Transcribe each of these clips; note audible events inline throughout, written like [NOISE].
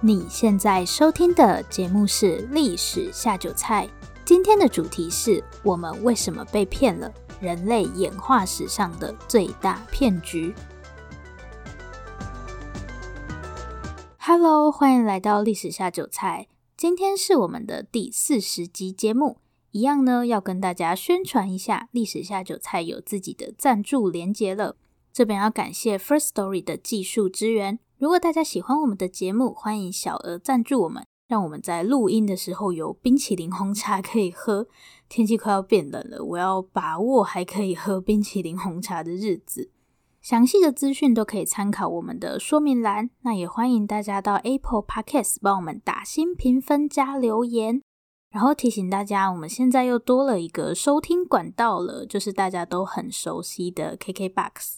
你现在收听的节目是《历史下酒菜》，今天的主题是我们为什么被骗了？人类演化史上的最大骗局。Hello，欢迎来到《历史下酒菜》，今天是我们的第四十集节目。一样呢，要跟大家宣传一下，《历史下酒菜》有自己的赞助连接了。这边要感谢 First Story 的技术支援。如果大家喜欢我们的节目，欢迎小额赞助我们，让我们在录音的时候有冰淇淋红茶可以喝。天气快要变冷了，我要把握还可以喝冰淇淋红茶的日子。详细的资讯都可以参考我们的说明栏。那也欢迎大家到 Apple Podcast 帮我们打新评分加留言。然后提醒大家，我们现在又多了一个收听管道了，就是大家都很熟悉的 KKBOX。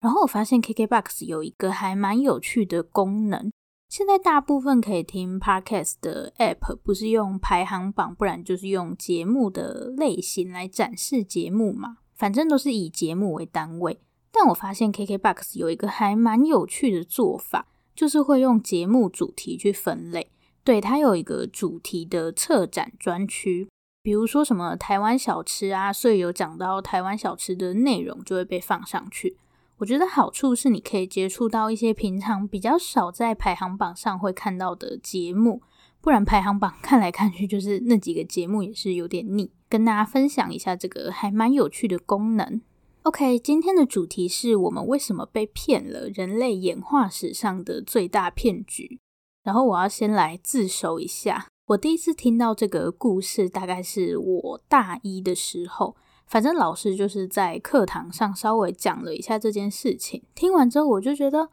然后我发现 KKBOX 有一个还蛮有趣的功能。现在大部分可以听 Podcast 的 App 不是用排行榜，不然就是用节目的类型来展示节目嘛，反正都是以节目为单位。但我发现 KKBOX 有一个还蛮有趣的做法，就是会用节目主题去分类。对，它有一个主题的策展专区，比如说什么台湾小吃啊，所以有讲到台湾小吃的内容就会被放上去。我觉得好处是你可以接触到一些平常比较少在排行榜上会看到的节目，不然排行榜 [LAUGHS] 看来看去就是那几个节目也是有点腻。跟大家分享一下这个还蛮有趣的功能。OK，今天的主题是我们为什么被骗了？人类演化史上的最大骗局。然后我要先来自首一下，我第一次听到这个故事大概是我大一的时候。反正老师就是在课堂上稍微讲了一下这件事情，听完之后我就觉得，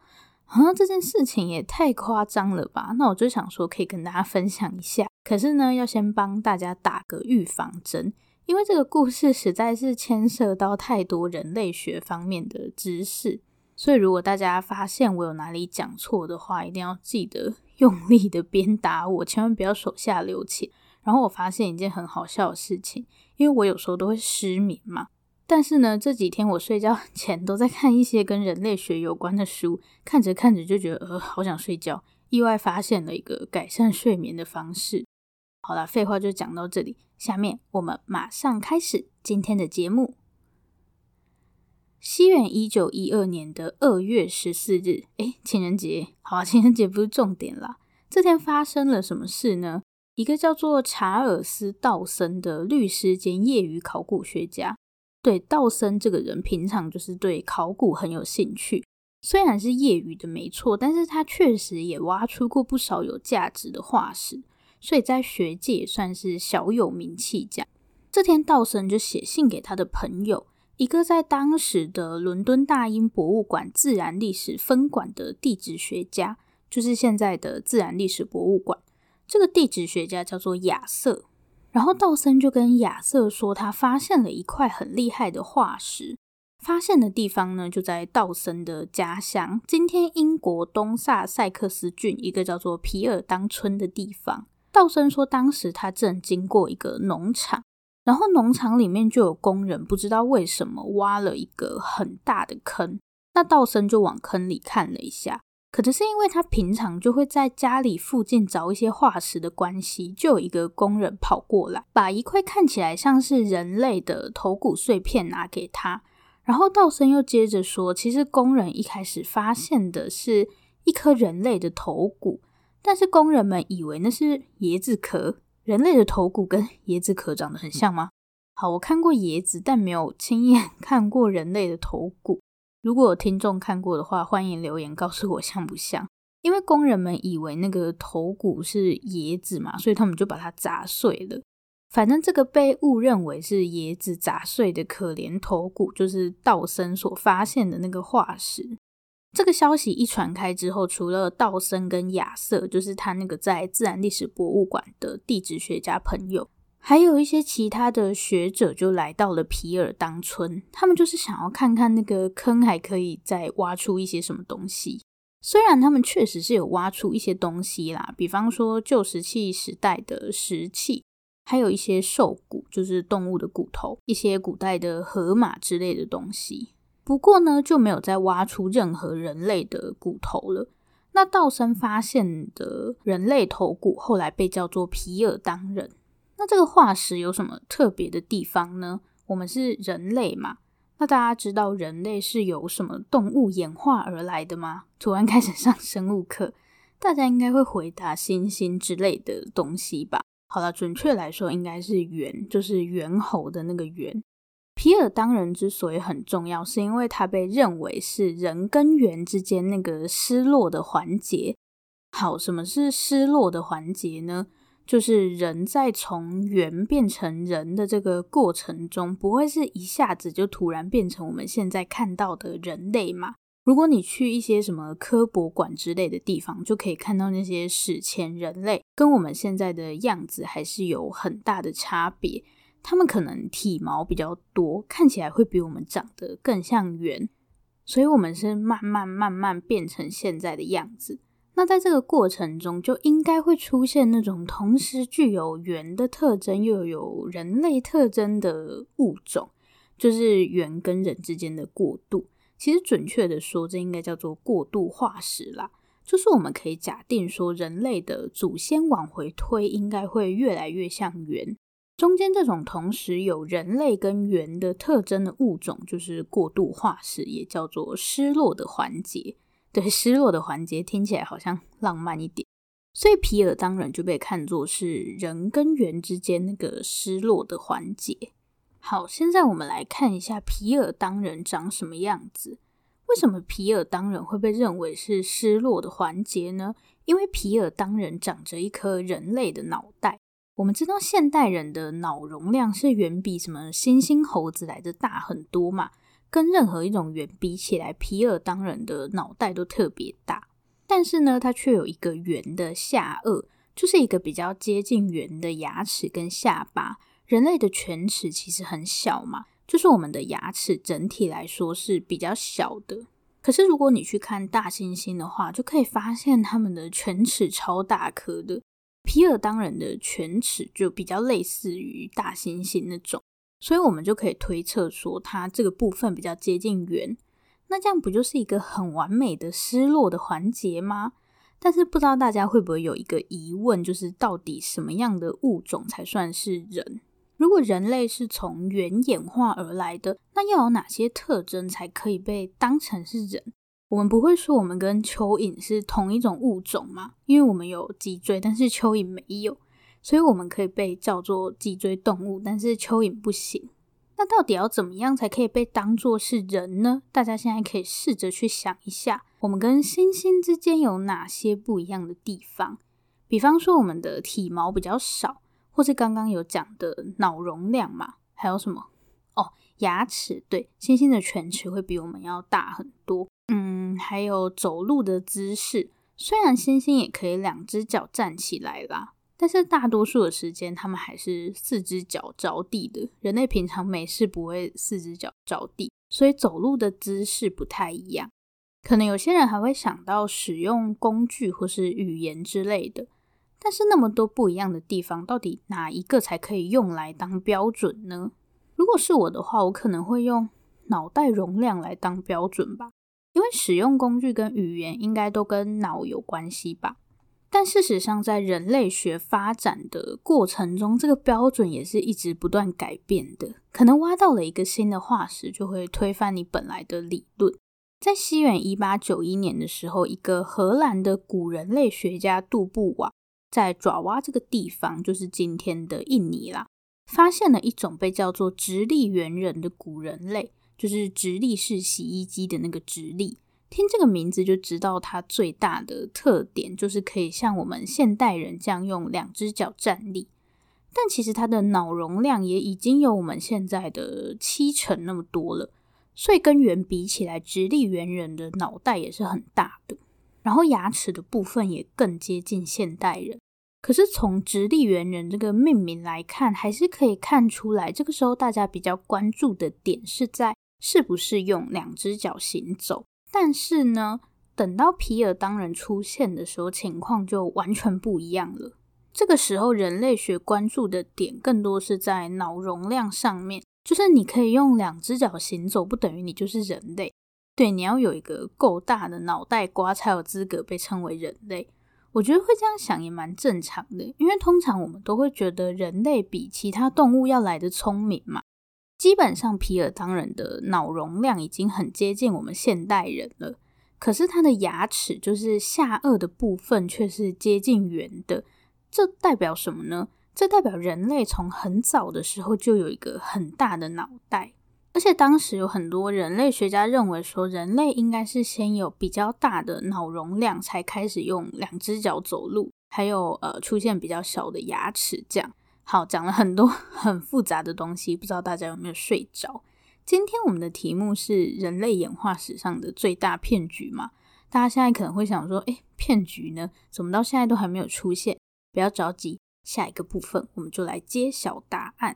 啊，这件事情也太夸张了吧？那我就想说可以跟大家分享一下。可是呢，要先帮大家打个预防针，因为这个故事实在是牵涉到太多人类学方面的知识，所以如果大家发现我有哪里讲错的话，一定要记得用力的鞭打我，千万不要手下留情。然后我发现一件很好笑的事情。因为我有时候都会失眠嘛，但是呢，这几天我睡觉前 [LAUGHS] 都在看一些跟人类学有关的书，看着看着就觉得呃，好想睡觉，意外发现了一个改善睡眠的方式。好啦，废话就讲到这里，下面我们马上开始今天的节目。西元一九一二年的二月十四日，诶，情人节，好啊，情人节不是重点啦。这天发生了什么事呢？一个叫做查尔斯·道森的律师兼业余考古学家，对道森这个人平常就是对考古很有兴趣。虽然是业余的没错，但是他确实也挖出过不少有价值的化石，所以在学界也算是小有名气。这样，这天道森就写信给他的朋友，一个在当时的伦敦大英博物馆自然历史分馆的地质学家，就是现在的自然历史博物馆。这个地质学家叫做亚瑟，然后道森就跟亚瑟说，他发现了一块很厉害的化石，发现的地方呢就在道森的家乡，今天英国东萨塞克斯郡一个叫做皮尔当村的地方。道森说，当时他正经过一个农场，然后农场里面就有工人不知道为什么挖了一个很大的坑，那道森就往坑里看了一下。可能是因为他平常就会在家里附近找一些化石的关系，就有一个工人跑过来，把一块看起来像是人类的头骨碎片拿给他。然后道森又接着说，其实工人一开始发现的是一颗人类的头骨，但是工人们以为那是椰子壳。人类的头骨跟椰子壳长得很像吗？好，我看过椰子，但没有亲眼 [LAUGHS] 看过人类的头骨。如果有听众看过的话，欢迎留言告诉我像不像。因为工人们以为那个头骨是椰子嘛，所以他们就把它砸碎了。反正这个被误认为是椰子砸碎的可怜头骨，就是道森所发现的那个化石。这个消息一传开之后，除了道森跟亚瑟，就是他那个在自然历史博物馆的地质学家朋友。还有一些其他的学者就来到了皮尔当村，他们就是想要看看那个坑还可以再挖出一些什么东西。虽然他们确实是有挖出一些东西啦，比方说旧石器时代的石器，还有一些兽骨，就是动物的骨头，一些古代的河马之类的东西。不过呢，就没有再挖出任何人类的骨头了。那道森发现的人类头骨后来被叫做皮尔当人。那这个化石有什么特别的地方呢？我们是人类嘛？那大家知道人类是由什么动物演化而来的吗？突然开始上生物课，大家应该会回答猩猩之类的东西吧？好了，准确来说应该是猿，就是猿猴的那个猿。皮尔当人之所以很重要，是因为他被认为是人跟猿之间那个失落的环节。好，什么是失落的环节呢？就是人在从猿变成人的这个过程中，不会是一下子就突然变成我们现在看到的人类嘛？如果你去一些什么科博馆之类的地方，就可以看到那些史前人类跟我们现在的样子还是有很大的差别。他们可能体毛比较多，看起来会比我们长得更像猿，所以我们是慢慢慢慢变成现在的样子。那在这个过程中，就应该会出现那种同时具有猿的特征又有人类特征的物种，就是猿跟人之间的过渡。其实准确的说，这应该叫做过渡化石啦。就是我们可以假定说，人类的祖先往回推，应该会越来越像猿。中间这种同时有人类跟猿的特征的物种，就是过渡化石，也叫做失落的环节。对，失落的环节听起来好像浪漫一点，所以皮尔当人就被看作是人跟猿之间那个失落的环节。好，现在我们来看一下皮尔当人长什么样子。为什么皮尔当人会被认为是失落的环节呢？因为皮尔当人长着一颗人类的脑袋。我们知道现代人的脑容量是远比什么猩猩、猴子来的大很多嘛，跟任何一种猿比起来，皮尔当人的脑袋都特别大。但是呢，它却有一个圆的下颚，就是一个比较接近圆的牙齿跟下巴。人类的犬齿其实很小嘛，就是我们的牙齿整体来说是比较小的。可是如果你去看大猩猩的话，就可以发现它们的犬齿超大颗的。皮尔当人的犬齿就比较类似于大猩猩那种，所以我们就可以推测说，它这个部分比较接近猿。那这样不就是一个很完美的失落的环节吗？但是不知道大家会不会有一个疑问，就是到底什么样的物种才算是人？如果人类是从猿演化而来的，那要有哪些特征才可以被当成是人？我们不会说我们跟蚯蚓是同一种物种吗？因为我们有脊椎，但是蚯蚓没有，所以我们可以被叫做脊椎动物，但是蚯蚓不行。那到底要怎么样才可以被当作是人呢？大家现在可以试着去想一下，我们跟猩猩之间有哪些不一样的地方？比方说我们的体毛比较少，或是刚刚有讲的脑容量嘛，还有什么？哦，牙齿，对，猩猩的犬齿会比我们要大很多。嗯，还有走路的姿势，虽然猩猩也可以两只脚站起来啦，但是大多数的时间，他们还是四只脚着地的。人类平常没事不会四只脚着地，所以走路的姿势不太一样。可能有些人还会想到使用工具或是语言之类的，但是那么多不一样的地方，到底哪一个才可以用来当标准呢？如果是我的话，我可能会用脑袋容量来当标准吧。因为使用工具跟语言应该都跟脑有关系吧，但事实上，在人类学发展的过程中，这个标准也是一直不断改变的。可能挖到了一个新的化石，就会推翻你本来的理论。在西元一八九一年的时候，一个荷兰的古人类学家杜布瓦在爪哇这个地方，就是今天的印尼啦，发现了一种被叫做直立猿人的古人类。就是直立式洗衣机的那个直立，听这个名字就知道它最大的特点就是可以像我们现代人这样用两只脚站立。但其实它的脑容量也已经有我们现在的七成那么多了，所以跟猿比起来，直立猿人的脑袋也是很大的，然后牙齿的部分也更接近现代人。可是从直立猿人这个命名来看，还是可以看出来，这个时候大家比较关注的点是在。是不是用两只脚行走？但是呢，等到皮尔当人出现的时候，情况就完全不一样了。这个时候，人类学关注的点更多是在脑容量上面，就是你可以用两只脚行走，不等于你就是人类。对，你要有一个够大的脑袋瓜才有资格被称为人类。我觉得会这样想也蛮正常的，因为通常我们都会觉得人类比其他动物要来得聪明嘛。基本上，皮尔当人的脑容量已经很接近我们现代人了，可是他的牙齿就是下颚的部分却是接近圆的，这代表什么呢？这代表人类从很早的时候就有一个很大的脑袋。而且当时有很多人类学家认为说，人类应该是先有比较大的脑容量，才开始用两只脚走路，还有呃出现比较小的牙齿。这样好，讲了很多 [LAUGHS] 很复杂的东西，不知道大家有没有睡着？今天我们的题目是人类演化史上的最大骗局嘛？大家现在可能会想说，诶，骗局呢？怎么到现在都还没有出现？不要着急，下一个部分我们就来揭晓答案。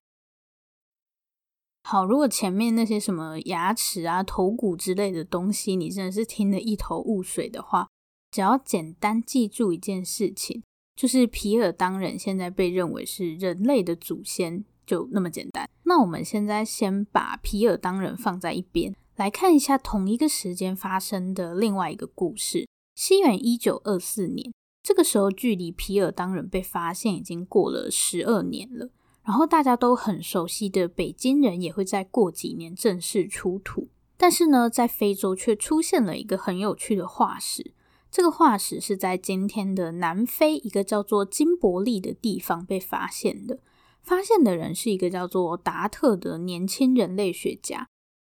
好，如果前面那些什么牙齿啊、头骨之类的东西，你真的是听得一头雾水的话，只要简单记住一件事情，就是皮尔当人现在被认为是人类的祖先，就那么简单。那我们现在先把皮尔当人放在一边，来看一下同一个时间发生的另外一个故事。西元一九二四年，这个时候距离皮尔当人被发现已经过了十二年了。然后大家都很熟悉的北京人也会再过几年正式出土，但是呢，在非洲却出现了一个很有趣的化石。这个化石是在今天的南非一个叫做金伯利的地方被发现的。发现的人是一个叫做达特的年轻人类学家。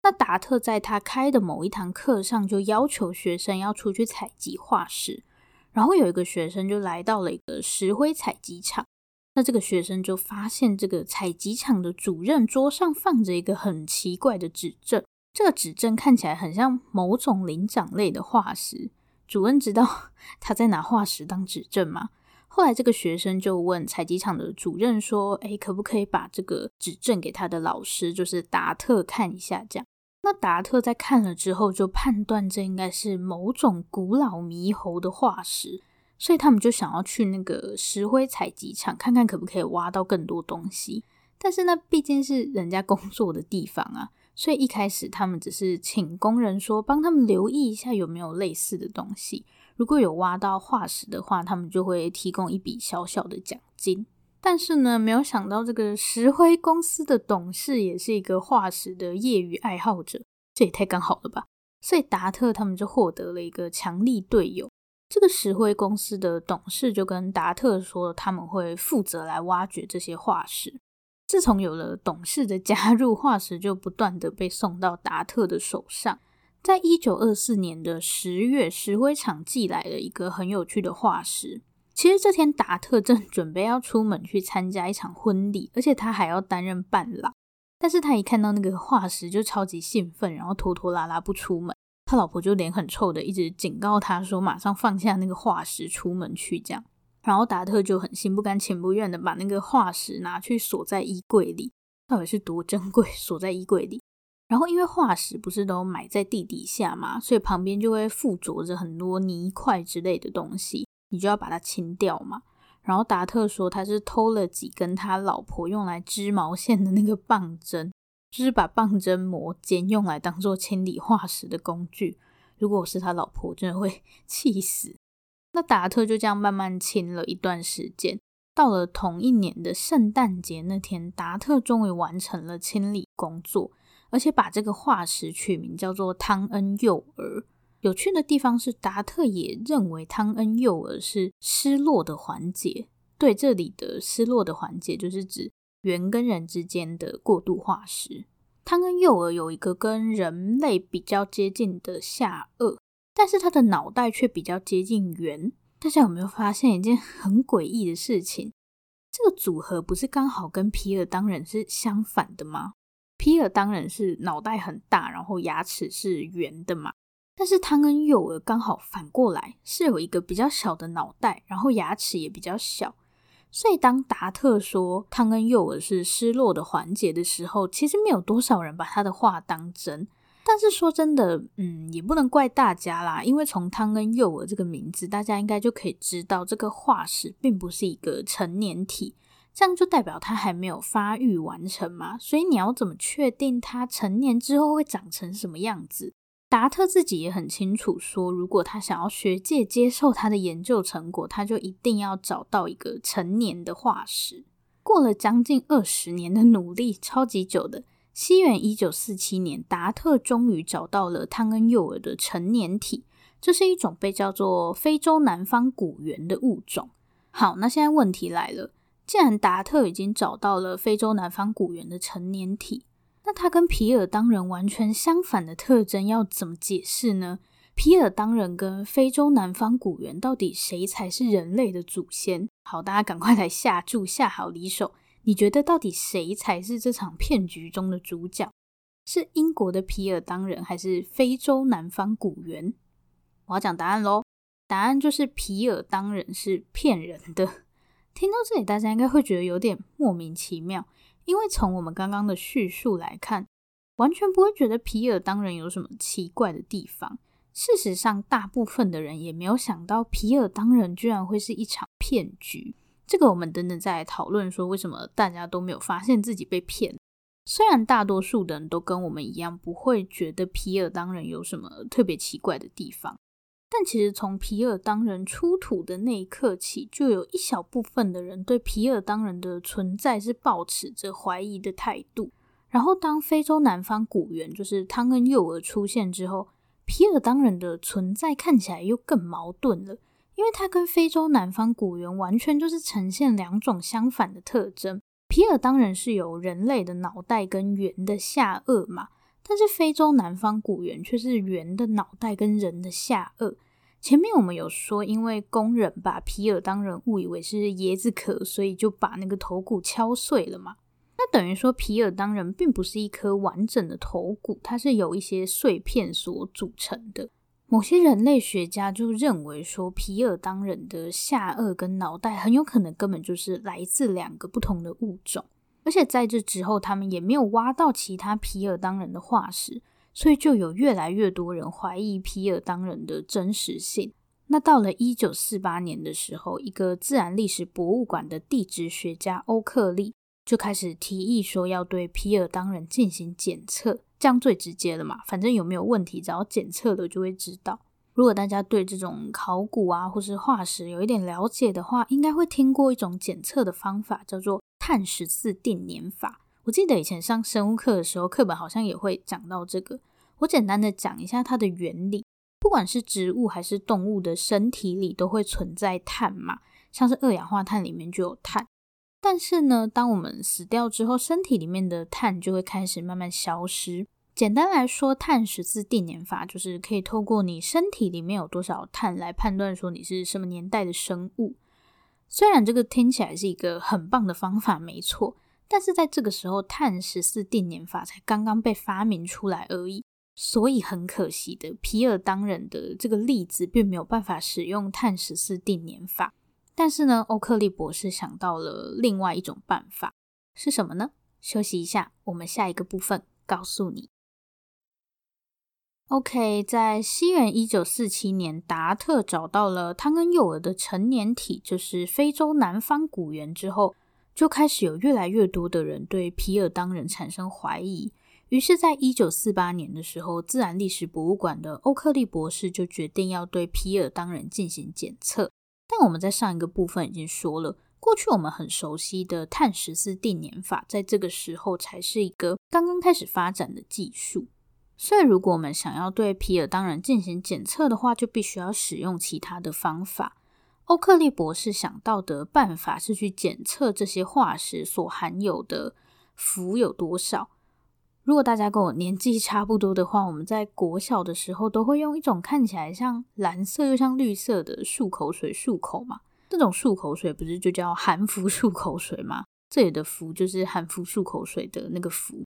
那达特在他开的某一堂课上就要求学生要出去采集化石，然后有一个学生就来到了一个石灰采集场。那这个学生就发现，这个采集场的主任桌上放着一个很奇怪的指证。这个指证看起来很像某种灵长类的化石。主任知道 [LAUGHS] 他在拿化石当指证吗？后来这个学生就问采集场的主任说：“诶，可不可以把这个指证给他的老师，就是达特看一下？”这样，那达特在看了之后就判断这应该是某种古老猕猴的化石。所以他们就想要去那个石灰采集场看看可不可以挖到更多东西，但是那毕竟是人家工作的地方啊，所以一开始他们只是请工人说帮他们留意一下有没有类似的东西，如果有挖到化石的话，他们就会提供一笔小小的奖金。但是呢，没有想到这个石灰公司的董事也是一个化石的业余爱好者，这也太刚好了吧？所以达特他们就获得了一个强力队友。这个石灰公司的董事就跟达特说，他们会负责来挖掘这些化石。自从有了董事的加入，化石就不断的被送到达特的手上。在一九二四年的十月，石灰厂寄来了一个很有趣的化石。其实这天达特正准备要出门去参加一场婚礼，而且他还要担任伴郎。但是他一看到那个化石就超级兴奋，然后拖拖拉拉不出门。他老婆就脸很臭的，一直警告他说：“马上放下那个化石，出门去。”这样，然后达特就很心不甘情不愿的把那个化石拿去锁在衣柜里。到底是多珍贵，锁在衣柜里。然后因为化石不是都埋在地底下嘛，所以旁边就会附着着很多泥块之类的东西，你就要把它清掉嘛。然后达特说他是偷了几根他老婆用来织毛线的那个棒针。就是把棒针磨尖，用来当做清理化石的工具。如果我是他老婆，真的会 [LAUGHS] 气死。那达特就这样慢慢清了一段时间。到了同一年的圣诞节那天，达特终于完成了清理工作，而且把这个化石取名叫做汤恩幼儿。有趣的地方是，达特也认为汤恩幼儿是失落的环节。对，这里的失落的环节就是指。猿跟人之间的过渡化石，汤恩幼儿有一个跟人类比较接近的下颚，但是他的脑袋却比较接近圆。大家有没有发现一件很诡异的事情？这个组合不是刚好跟皮尔当人是相反的吗？皮尔当人是脑袋很大，然后牙齿是圆的嘛，但是汤恩幼儿刚好反过来，是有一个比较小的脑袋，然后牙齿也比较小。所以，当达特说汤恩幼儿是失落的环节的时候，其实没有多少人把他的话当真。但是说真的，嗯，也不能怪大家啦，因为从汤恩幼儿这个名字，大家应该就可以知道这个化石并不是一个成年体，这样就代表它还没有发育完成嘛。所以你要怎么确定它成年之后会长成什么样子？达特自己也很清楚说，如果他想要学界接受他的研究成果，他就一定要找到一个成年的化石。过了将近二十年的努力，超级久的，西元一九四七年，达特终于找到了汤恩幼儿的成年体。这是一种被叫做非洲南方古猿的物种。好，那现在问题来了，既然达特已经找到了非洲南方古猿的成年体，那它跟皮尔当人完全相反的特征要怎么解释呢？皮尔当人跟非洲南方古猿到底谁才是人类的祖先？好，大家赶快来下注，下好离手。你觉得到底谁才是这场骗局中的主角？是英国的皮尔当人，还是非洲南方古猿？我要讲答案喽，答案就是皮尔当人是骗人的。听到这里，大家应该会觉得有点莫名其妙，因为从我们刚刚的叙述来看，完全不会觉得皮尔当人有什么奇怪的地方。事实上，大部分的人也没有想到皮尔当人居然会是一场骗局。这个我们等等再来讨论，说为什么大家都没有发现自己被骗。虽然大多数的人都跟我们一样，不会觉得皮尔当人有什么特别奇怪的地方。但其实从皮尔当人出土的那一刻起，就有一小部分的人对皮尔当人的存在是抱持着怀疑的态度。然后当非洲南方古猿就是汤恩幼儿出现之后，皮尔当人的存在看起来又更矛盾了，因为它跟非洲南方古猿完全就是呈现两种相反的特征。皮尔当人是有人类的脑袋跟猿的下颚嘛，但是非洲南方古猿却是猿的脑袋跟人的下颚。前面我们有说，因为工人把皮尔当人误以为是椰子壳，所以就把那个头骨敲碎了嘛。那等于说皮尔当人并不是一颗完整的头骨，它是由一些碎片所组成的。某些人类学家就认为说，皮尔当人的下颚跟脑袋很有可能根本就是来自两个不同的物种，而且在这之后，他们也没有挖到其他皮尔当人的化石。所以就有越来越多人怀疑皮尔当人的真实性。那到了一九四八年的时候，一个自然历史博物馆的地质学家欧克利就开始提议说要对皮尔当人进行检测，这样最直接了嘛，反正有没有问题，只要检测了就会知道。如果大家对这种考古啊或是化石有一点了解的话，应该会听过一种检测的方法，叫做碳十四定年法。我记得以前上生物课的时候，课本好像也会讲到这个。我简单的讲一下它的原理。不管是植物还是动物的身体里，都会存在碳嘛，像是二氧化碳里面就有碳。但是呢，当我们死掉之后，身体里面的碳就会开始慢慢消失。简单来说，碳十四定年法就是可以透过你身体里面有多少碳来判断说你是什么年代的生物。虽然这个听起来是一个很棒的方法，没错。但是在这个时候，碳十四定年法才刚刚被发明出来而已，所以很可惜的，皮尔当人的这个例子并没有办法使用碳十四定年法。但是呢，欧克利博士想到了另外一种办法，是什么呢？休息一下，我们下一个部分告诉你。OK，在西元一九四七年，达特找到了汤恩幼儿的成年体，就是非洲南方古猿之后。就开始有越来越多的人对皮尔当人产生怀疑，于是，在一九四八年的时候，自然历史博物馆的欧克利博士就决定要对皮尔当人进行检测。但我们在上一个部分已经说了，过去我们很熟悉的碳十四定年法，在这个时候才是一个刚刚开始发展的技术。所以，如果我们想要对皮尔当人进行检测的话，就必须要使用其他的方法。欧克利博士想到的办法是去检测这些化石所含有的氟有多少。如果大家跟我年纪差不多的话，我们在国小的时候都会用一种看起来像蓝色又像绿色的漱口水漱口嘛。这种漱口水不是就叫含氟漱口水吗？这里的氟就是含氟漱口水的那个氟。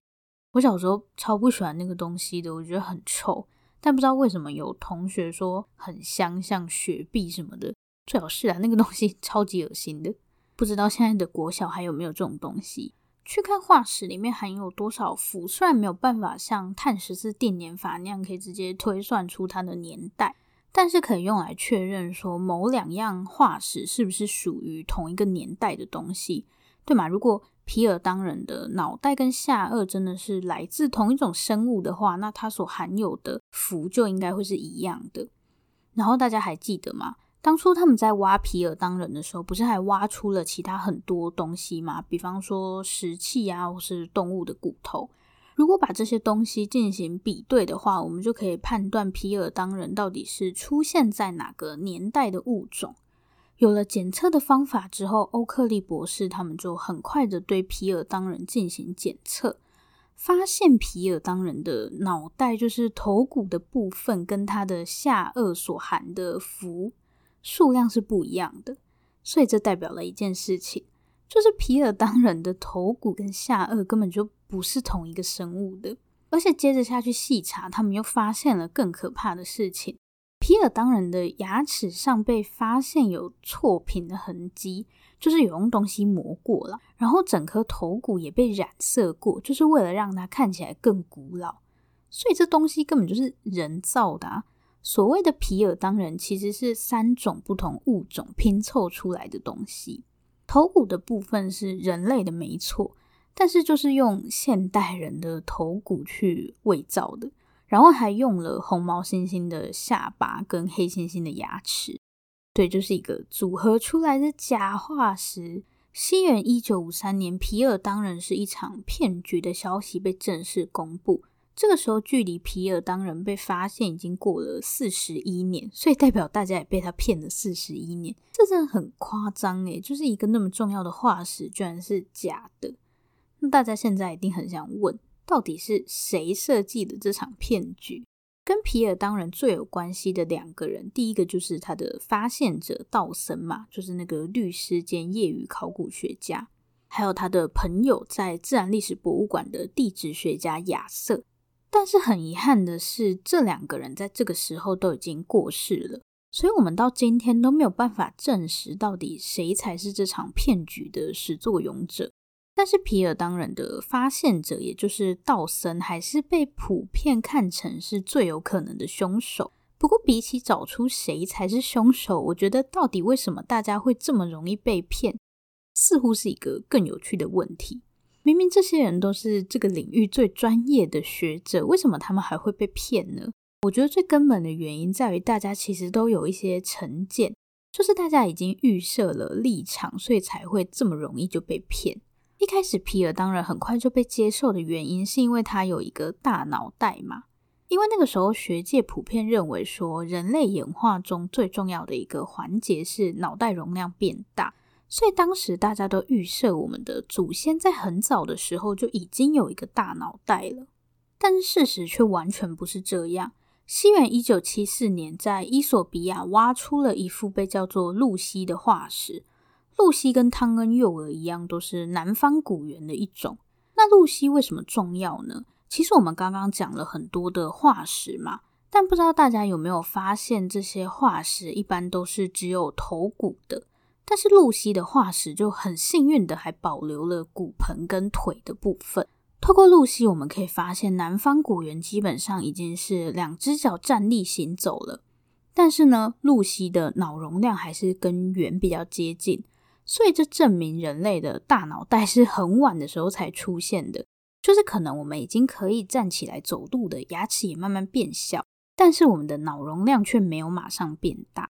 我小时候超不喜欢那个东西的，我觉得很臭。但不知道为什么有同学说很香，像雪碧什么的。最好是啊，那个东西 [LAUGHS] 超级恶心的。不知道现在的国小还有没有这种东西？去看化石里面含有多少氟，虽然没有办法像碳十四定年法那样可以直接推算出它的年代，但是可以用来确认说某两样化石是不是属于同一个年代的东西，对吗？如果皮尔当人的脑袋跟下颚真的是来自同一种生物的话，那它所含有的氟就应该会是一样的。然后大家还记得吗？当初他们在挖皮尔当人的时候，不是还挖出了其他很多东西吗？比方说石器啊，或是动物的骨头。如果把这些东西进行比对的话，我们就可以判断皮尔当人到底是出现在哪个年代的物种。有了检测的方法之后，欧克利博士他们就很快的对皮尔当人进行检测，发现皮尔当人的脑袋就是头骨的部分，跟他的下颚所含的氟数量是不一样的。所以这代表了一件事情，就是皮尔当人的头骨跟下颚根本就不是同一个生物的。而且接着下去细查，他们又发现了更可怕的事情。皮尔当人的牙齿上被发现有错品的痕迹，就是有用东西磨过了，然后整颗头骨也被染色过，就是为了让它看起来更古老。所以这东西根本就是人造的啊！所谓的皮尔当人其实是三种不同物种拼凑出来的东西。头骨的部分是人类的没错，但是就是用现代人的头骨去伪造的。然后还用了红毛猩猩的下巴跟黑猩猩的牙齿，对，就是一个组合出来的假化石。西元一九五三年，皮尔当人是一场骗局的消息被正式公布。这个时候，距离皮尔当人被发现已经过了四十一年，所以代表大家也被他骗了四十一年。这真的很夸张诶，就是一个那么重要的化石，居然是假的。那大家现在一定很想问。到底是谁设计的这场骗局？跟皮尔当人最有关系的两个人，第一个就是他的发现者道森嘛，就是那个律师兼业余考古学家，还有他的朋友在自然历史博物馆的地质学家亚瑟。但是很遗憾的是，这两个人在这个时候都已经过世了，所以我们到今天都没有办法证实到底谁才是这场骗局的始作俑者。但是皮尔当人的发现者，也就是道森，还是被普遍看成是最有可能的凶手。不过，比起找出谁才是凶手，我觉得到底为什么大家会这么容易被骗，似乎是一个更有趣的问题。明明这些人都是这个领域最专业的学者，为什么他们还会被骗呢？我觉得最根本的原因在于大家其实都有一些成见，就是大家已经预设了立场，所以才会这么容易就被骗。一开始，皮尔当然很快就被接受的原因，是因为他有一个大脑袋嘛。因为那个时候，学界普遍认为说，人类演化中最重要的一个环节是脑袋容量变大，所以当时大家都预设我们的祖先在很早的时候就已经有一个大脑袋了。但是事实却完全不是这样。西元一九七四年，在伊索比亚挖出了一副被叫做露西的化石。露西跟汤恩幼儿一样，都是南方古猿的一种。那露西为什么重要呢？其实我们刚刚讲了很多的化石嘛，但不知道大家有没有发现，这些化石一般都是只有头骨的，但是露西的化石就很幸运的还保留了骨盆跟腿的部分。透过露西，我们可以发现南方古猿基本上已经是两只脚站立行走了，但是呢，露西的脑容量还是跟猿比较接近。所以这证明人类的大脑袋是很晚的时候才出现的，就是可能我们已经可以站起来走路的，牙齿也慢慢变小，但是我们的脑容量却没有马上变大。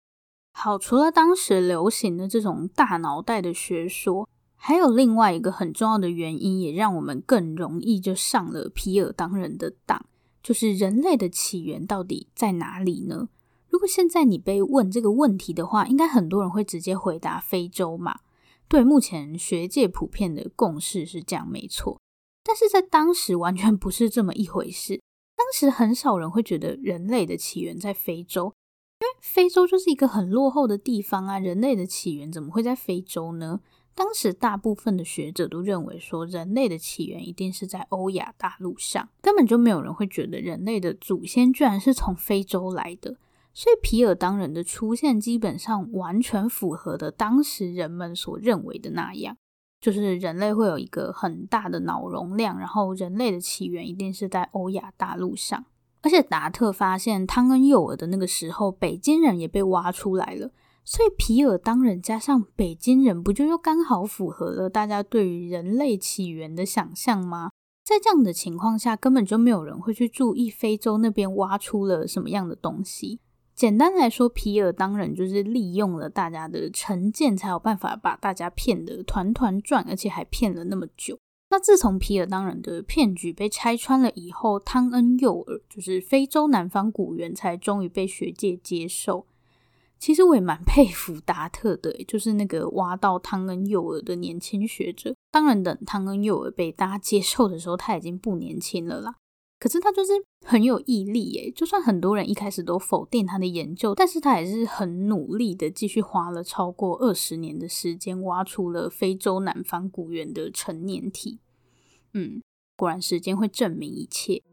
好，除了当时流行的这种大脑袋的学说，还有另外一个很重要的原因，也让我们更容易就上了皮尔当人的当，就是人类的起源到底在哪里呢？如果现在你被问这个问题的话，应该很多人会直接回答非洲嘛。对，目前学界普遍的共识是这样，没错。但是在当时完全不是这么一回事。当时很少人会觉得人类的起源在非洲，因为非洲就是一个很落后的地方啊。人类的起源怎么会在非洲呢？当时大部分的学者都认为说，人类的起源一定是在欧亚大陆上，根本就没有人会觉得人类的祖先居然是从非洲来的。所以皮尔当人的出现基本上完全符合的当时人们所认为的那样，就是人类会有一个很大的脑容量，然后人类的起源一定是在欧亚大陆上。而且达特发现汤恩幼儿的那个时候，北京人也被挖出来了，所以皮尔当人加上北京人，不就又刚好符合了大家对于人类起源的想象吗？在这样的情况下，根本就没有人会去注意非洲那边挖出了什么样的东西。简单来说，皮尔当人就是利用了大家的成见，才有办法把大家骗得团团转，而且还骗了那么久。那自从皮尔当人的骗局被拆穿了以后，汤恩幼儿就是非洲南方古猿，才终于被学界接受。其实我也蛮佩服达特的，就是那个挖到汤恩幼儿的年轻学者。当然，等汤恩幼儿被大家接受的时候，他已经不年轻了啦。可是他就是很有毅力耶，就算很多人一开始都否定他的研究，但是他还是很努力的，继续花了超过二十年的时间，挖出了非洲南方古猿的成年体。嗯，果然时间会证明一切。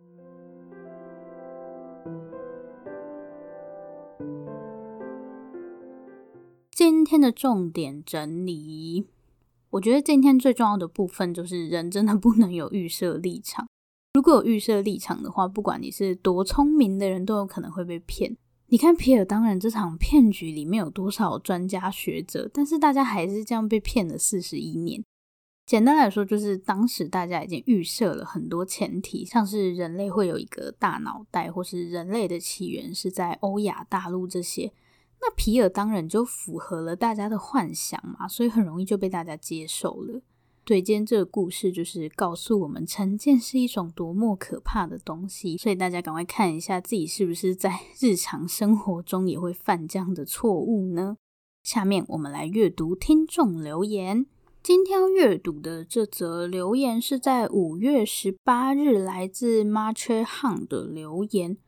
今天的重点整理，我觉得今天最重要的部分就是人真的不能有预设立场。如果有预设立场的话，不管你是多聪明的人，都有可能会被骗。你看皮尔当人这场骗局里面有多少专家学者，但是大家还是这样被骗了四十一年。简单来说，就是当时大家已经预设了很多前提，像是人类会有一个大脑袋，或是人类的起源是在欧亚大陆这些。那皮尔当人就符合了大家的幻想嘛，所以很容易就被大家接受了。对，今天这个故事就是告诉我们成见是一种多么可怕的东西，所以大家赶快看一下自己是不是在 [LAUGHS] 日常生活中也会犯这样的错误呢？下面我们来阅读听众留言。今天要阅读的这则留言是在五月十八日来自 Marche Han 的留言。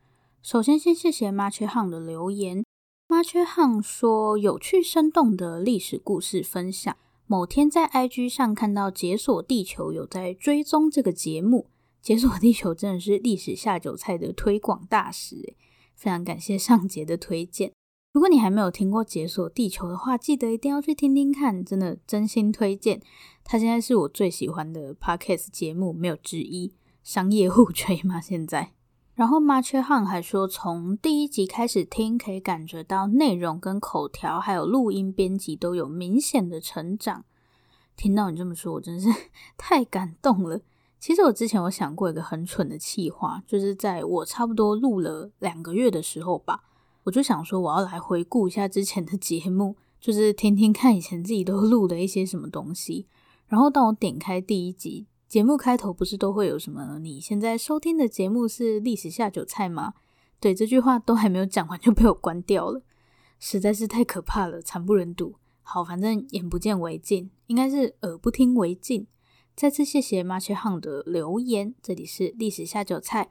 首先，先谢谢 Marche Han 的留言。麻雀汉说：“有趣生动的历史故事分享。某天在 IG 上看到《解锁地球》有在追踪这个节目，《解锁地球》真的是历史下酒菜的推广大使，非常感谢上节的推荐。如果你还没有听过《解锁地球》的话，记得一定要去听听看，真的真心推荐。它现在是我最喜欢的 Podcast 节目，没有之一。商业互 [LAUGHS] 吹吗？现在。”然后麻雀汉还说，从第一集开始听，可以感觉到内容跟口条还有录音编辑都有明显的成长。听到你这么说，我真是 [LAUGHS] 太感动了。其实我之前有想过一个很蠢的企划，就是在我差不多录了两个月的时候吧，我就想说我要来回顾一下之前的节目，就是听听看以前自己都录了一些什么东西。然后当我点开第一集。节目开头不是都会有什么？你现在收听的节目是历史下酒菜吗？对，这句话都还没有讲完就被我关掉了，实在是太可怕了，惨不忍睹。好，反正眼不见为净，应该是耳不听为净。再次谢谢 Marche Han 的留言，这里是历史下酒菜。